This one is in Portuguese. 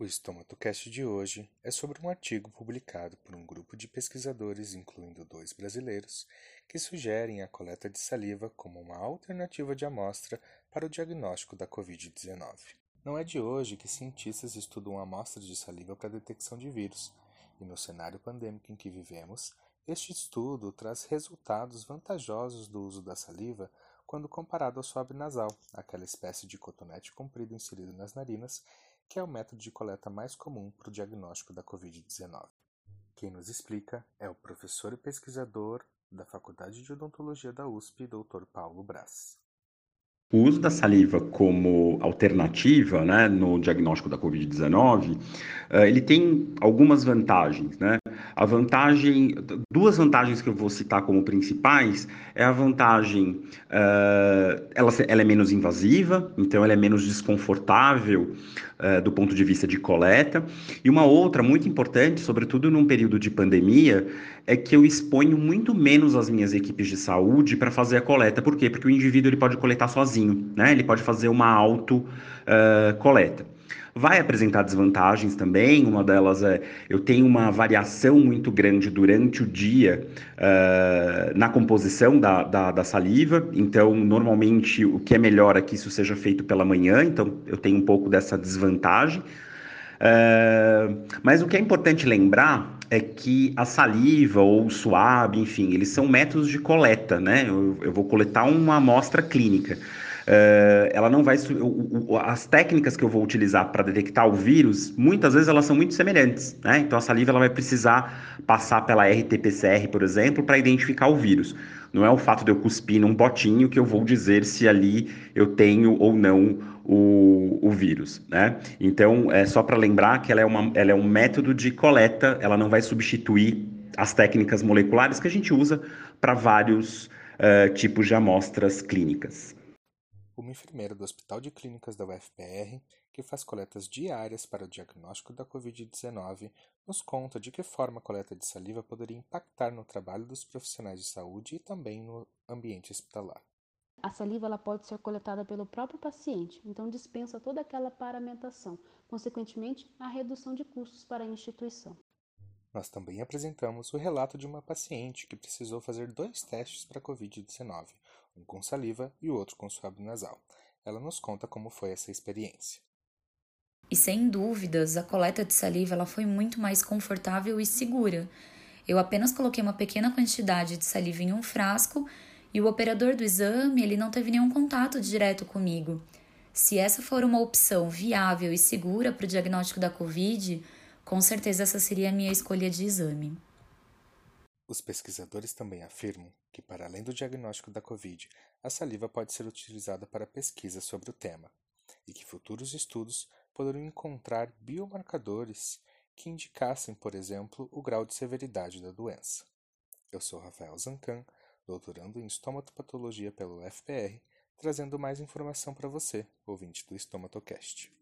O Estomatocast de hoje é sobre um artigo publicado por um grupo de pesquisadores, incluindo dois brasileiros, que sugerem a coleta de saliva como uma alternativa de amostra para o diagnóstico da Covid-19. Não é de hoje que cientistas estudam amostras de saliva para detecção de vírus, e no cenário pandêmico em que vivemos, este estudo traz resultados vantajosos do uso da saliva quando comparado ao swab nasal, aquela espécie de cotonete comprido inserido nas narinas que é o método de coleta mais comum para o diagnóstico da Covid-19. Quem nos explica é o professor e pesquisador da Faculdade de Odontologia da USP, Dr. Paulo Braz. O uso da saliva como alternativa né, no diagnóstico da Covid-19, uh, ele tem algumas vantagens. Né? A vantagem, duas vantagens que eu vou citar como principais, é a vantagem, uh, ela, ela, é menos invasiva, então ela é menos desconfortável uh, do ponto de vista de coleta. E uma outra muito importante, sobretudo num período de pandemia, é que eu exponho muito menos as minhas equipes de saúde para fazer a coleta. Por quê? Porque o indivíduo ele pode coletar sozinho, né? Ele pode fazer uma auto uh, coleta. Vai apresentar desvantagens também, uma delas é eu tenho uma variação muito grande durante o dia uh, na composição da, da, da, saliva, então normalmente o que é melhor é que isso seja feito pela manhã, então eu tenho um pouco dessa desvantagem. Uh, mas o que é importante lembrar é que a saliva ou o suave, enfim, eles são métodos de coleta, né? Eu, eu vou coletar uma amostra clínica. Uh, ela não vai. As técnicas que eu vou utilizar para detectar o vírus, muitas vezes elas são muito semelhantes. Né? Então a saliva ela vai precisar passar pela RT-PCR, por exemplo, para identificar o vírus. Não é o fato de eu cuspir num botinho que eu vou dizer se ali eu tenho ou não o, o vírus, né? Então, é só para lembrar que ela é, uma, ela é um método de coleta, ela não vai substituir as técnicas moleculares que a gente usa para vários uh, tipos de amostras clínicas uma enfermeira do Hospital de Clínicas da UFPR, que faz coletas diárias para o diagnóstico da Covid-19, nos conta de que forma a coleta de saliva poderia impactar no trabalho dos profissionais de saúde e também no ambiente hospitalar. A saliva ela pode ser coletada pelo próprio paciente, então dispensa toda aquela paramentação, consequentemente, a redução de custos para a instituição. Nós também apresentamos o relato de uma paciente que precisou fazer dois testes para a Covid-19, um com saliva e o outro com suave nasal. Ela nos conta como foi essa experiência. E sem dúvidas, a coleta de saliva ela foi muito mais confortável e segura. Eu apenas coloquei uma pequena quantidade de saliva em um frasco e o operador do exame ele não teve nenhum contato direto comigo. Se essa for uma opção viável e segura para o diagnóstico da Covid, com certeza essa seria a minha escolha de exame. Os pesquisadores também afirmam que, para além do diagnóstico da Covid, a saliva pode ser utilizada para pesquisa sobre o tema e que futuros estudos poderiam encontrar biomarcadores que indicassem, por exemplo, o grau de severidade da doença. Eu sou Rafael Zancan, doutorando em estomatopatologia pelo FPR, trazendo mais informação para você, ouvinte do Estomatocast.